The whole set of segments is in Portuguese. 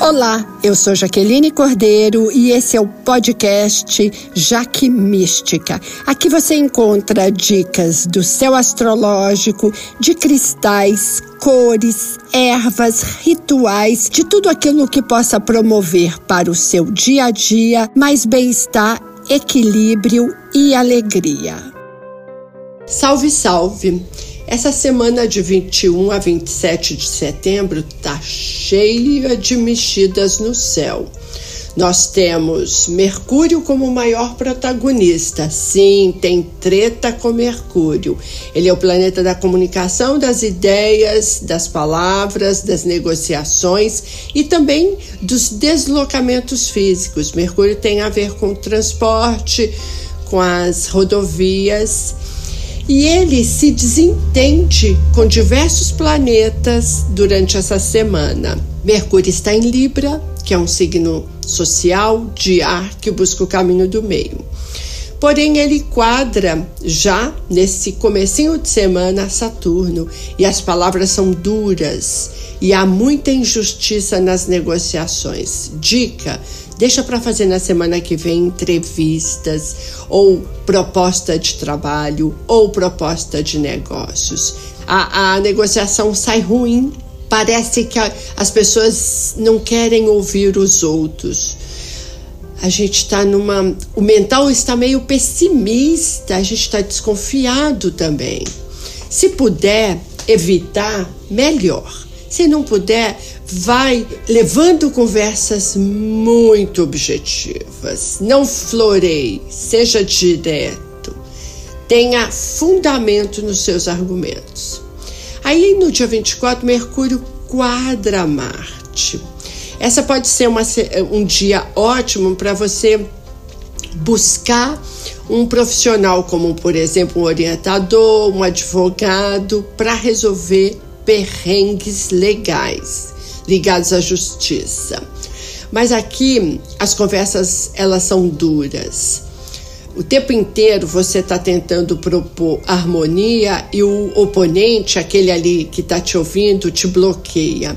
Olá, eu sou Jaqueline Cordeiro e esse é o podcast Jaque Mística. Aqui você encontra dicas do céu astrológico, de cristais, cores, ervas, rituais, de tudo aquilo que possa promover para o seu dia a dia mais bem-estar, equilíbrio e alegria. Salve, salve! Essa semana de 21 a 27 de setembro tá cheia de mexidas no céu. Nós temos Mercúrio como o maior protagonista. Sim, tem treta com Mercúrio. Ele é o planeta da comunicação, das ideias, das palavras, das negociações e também dos deslocamentos físicos. Mercúrio tem a ver com transporte, com as rodovias e ele se desentende com diversos planetas durante essa semana. Mercúrio está em Libra, que é um signo social de ar que busca o caminho do meio. Porém, ele quadra já nesse comecinho de semana Saturno e as palavras são duras e há muita injustiça nas negociações. Dica: Deixa para fazer na semana que vem entrevistas ou proposta de trabalho ou proposta de negócios. A, a negociação sai ruim. Parece que a, as pessoas não querem ouvir os outros. A gente está numa. O mental está meio pessimista, a gente está desconfiado também. Se puder evitar, melhor. Se não puder, vai levando conversas muito objetivas. Não floreie, seja direto. Tenha fundamento nos seus argumentos. Aí no dia 24, Mercúrio quadra Marte. Essa pode ser uma, um dia ótimo para você buscar um profissional, como por exemplo um orientador, um advogado, para resolver perrengues legais ligados à justiça. Mas aqui as conversas elas são duras. O tempo inteiro você está tentando propor harmonia e o oponente, aquele ali que está te ouvindo, te bloqueia.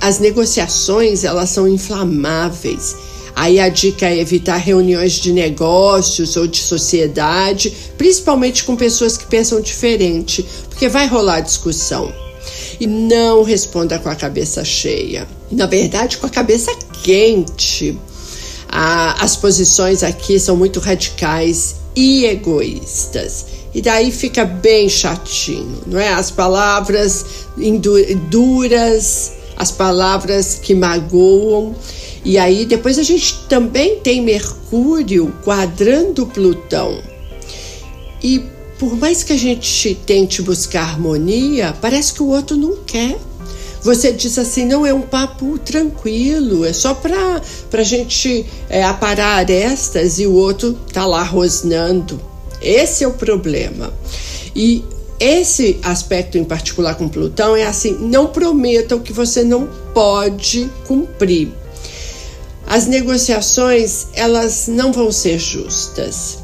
As negociações elas são inflamáveis. Aí a dica é evitar reuniões de negócios ou de sociedade, principalmente com pessoas que pensam diferente, porque vai rolar discussão e não responda com a cabeça cheia. Na verdade, com a cabeça quente. Ah, as posições aqui são muito radicais e egoístas. E daí fica bem chatinho, não é? As palavras duras, as palavras que magoam. E aí depois a gente também tem Mercúrio quadrando Plutão. E por mais que a gente tente buscar harmonia, parece que o outro não quer. Você diz assim, não é um papo tranquilo, é só para a gente é, aparar arestas e o outro tá lá rosnando. Esse é o problema. E esse aspecto em particular com Plutão é assim: não prometa o que você não pode cumprir. As negociações elas não vão ser justas.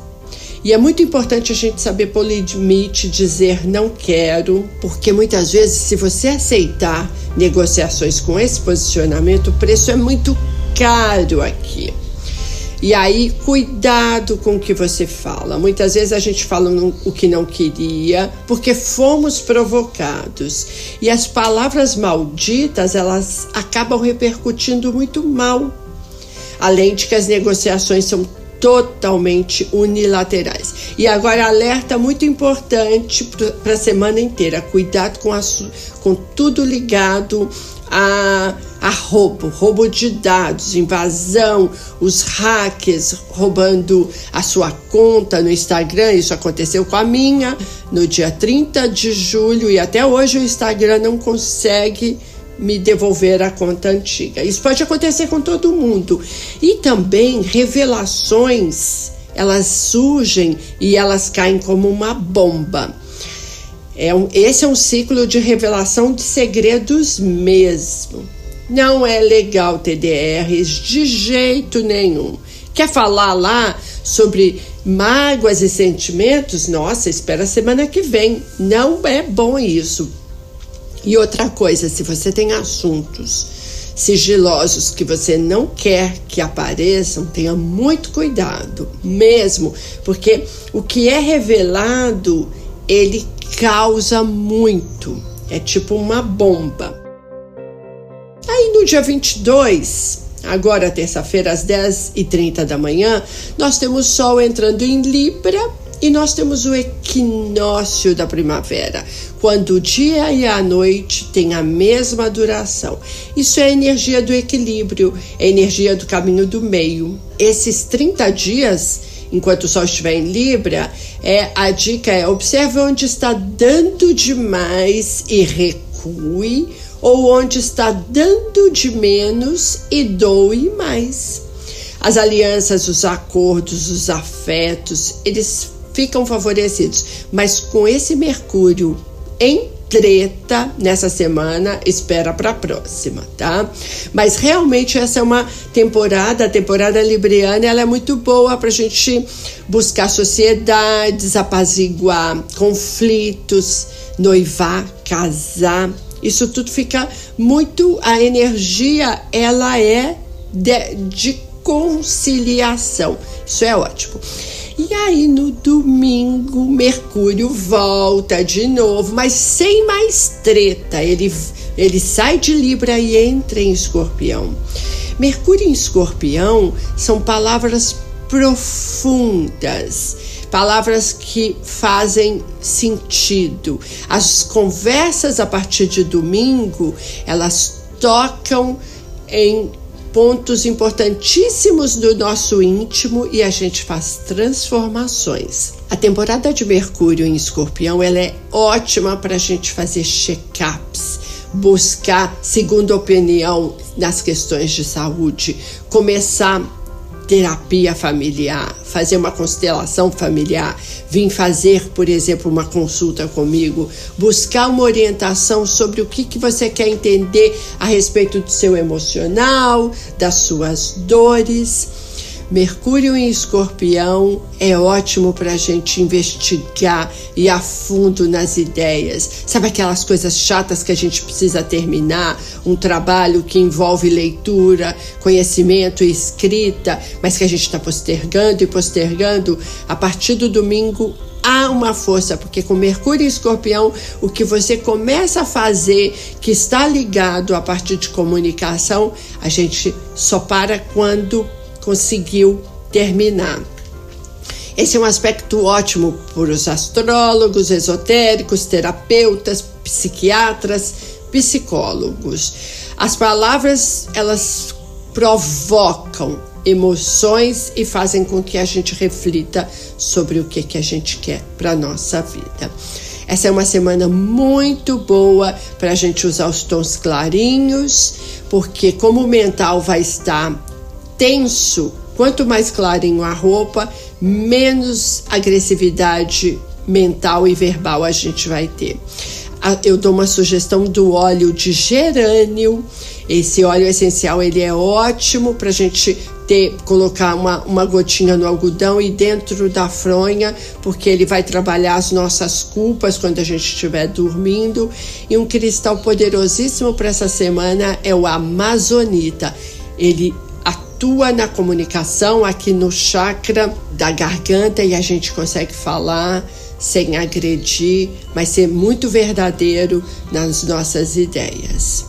E é muito importante a gente saber pôr limite, dizer não quero, porque muitas vezes, se você aceitar negociações com esse posicionamento, o preço é muito caro aqui. E aí, cuidado com o que você fala. Muitas vezes a gente fala o que não queria, porque fomos provocados. E as palavras malditas, elas acabam repercutindo muito mal. Além de que as negociações são totalmente unilaterais. E agora alerta muito importante para a semana inteira, cuidado com, a, com tudo ligado a, a roubo, roubo de dados, invasão, os hackers roubando a sua conta no Instagram. Isso aconteceu com a minha no dia 30 de julho e até hoje o Instagram não consegue me devolver a conta antiga. Isso pode acontecer com todo mundo. E também revelações, elas surgem e elas caem como uma bomba. É um, esse é um ciclo de revelação de segredos mesmo. Não é legal TDRs de jeito nenhum. Quer falar lá sobre mágoas e sentimentos? Nossa, espera a semana que vem. Não é bom isso e outra coisa, se você tem assuntos sigilosos que você não quer que apareçam, tenha muito cuidado, mesmo, porque o que é revelado, ele causa muito. É tipo uma bomba. Aí no dia 22, agora terça-feira, às 10h30 da manhã, nós temos Sol entrando em Libra e nós temos o equinócio da primavera, quando o dia e a noite têm a mesma duração. Isso é a energia do equilíbrio, é a energia do caminho do meio. Esses 30 dias, enquanto o Sol estiver em Libra, é a dica é observe onde está dando demais e recue, ou onde está dando de menos e doe mais. As alianças, os acordos, os afetos, eles ficam favorecidos. Mas com esse Mercúrio em treta nessa semana, espera para a próxima, tá? Mas realmente essa é uma temporada, a temporada libriana, ela é muito boa para a gente buscar sociedades, apaziguar conflitos, noivar, casar. Isso tudo fica muito. A energia, ela é de, de conciliação. Isso é ótimo. E aí no domingo, Mercúrio volta de novo, mas sem mais treta. Ele, ele sai de Libra e entra em Escorpião. Mercúrio em Escorpião são palavras profundas, palavras que fazem sentido. As conversas a partir de domingo, elas tocam em pontos importantíssimos do nosso íntimo e a gente faz transformações. A temporada de Mercúrio em Escorpião ela é ótima para a gente fazer check-ups, buscar segunda opinião nas questões de saúde, começar terapia familiar, fazer uma constelação familiar, vir fazer, por exemplo, uma consulta comigo, buscar uma orientação sobre o que, que você quer entender a respeito do seu emocional, das suas dores. Mercúrio em Escorpião é ótimo para a gente investigar e a fundo nas ideias. Sabe aquelas coisas chatas que a gente precisa terminar? Um trabalho que envolve leitura, conhecimento e escrita, mas que a gente está postergando e postergando. A partir do domingo há uma força, porque com Mercúrio e Escorpião, o que você começa a fazer, que está ligado a partir de comunicação, a gente só para quando conseguiu terminar. Esse é um aspecto ótimo para os astrólogos, esotéricos, terapeutas, psiquiatras, psicólogos. As palavras, elas provocam emoções e fazem com que a gente reflita sobre o que, que a gente quer para nossa vida. Essa é uma semana muito boa para a gente usar os tons clarinhos, porque como o mental vai estar tenso, quanto mais clarinho a roupa, menos agressividade mental e verbal a gente vai ter. Eu dou uma sugestão do óleo de gerânio. Esse óleo essencial ele é ótimo para a gente ter colocar uma, uma gotinha no algodão e dentro da fronha, porque ele vai trabalhar as nossas culpas quando a gente estiver dormindo. E um cristal poderosíssimo para essa semana é o amazonita. Ele atua na comunicação aqui no chakra da garganta e a gente consegue falar sem agredir, mas ser muito verdadeiro nas nossas ideias.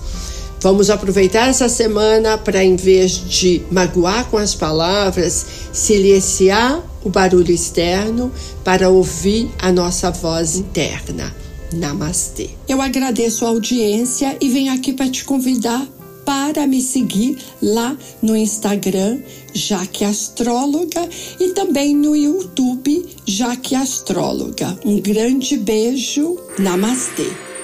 Vamos aproveitar essa semana para, em vez de magoar com as palavras, silenciar o barulho externo para ouvir a nossa voz interna. Namastê. Eu agradeço a audiência e venho aqui para te convidar para me seguir lá no Instagram, Jaque Astróloga, e também no YouTube, Jaque Astróloga. Um grande beijo, namastê.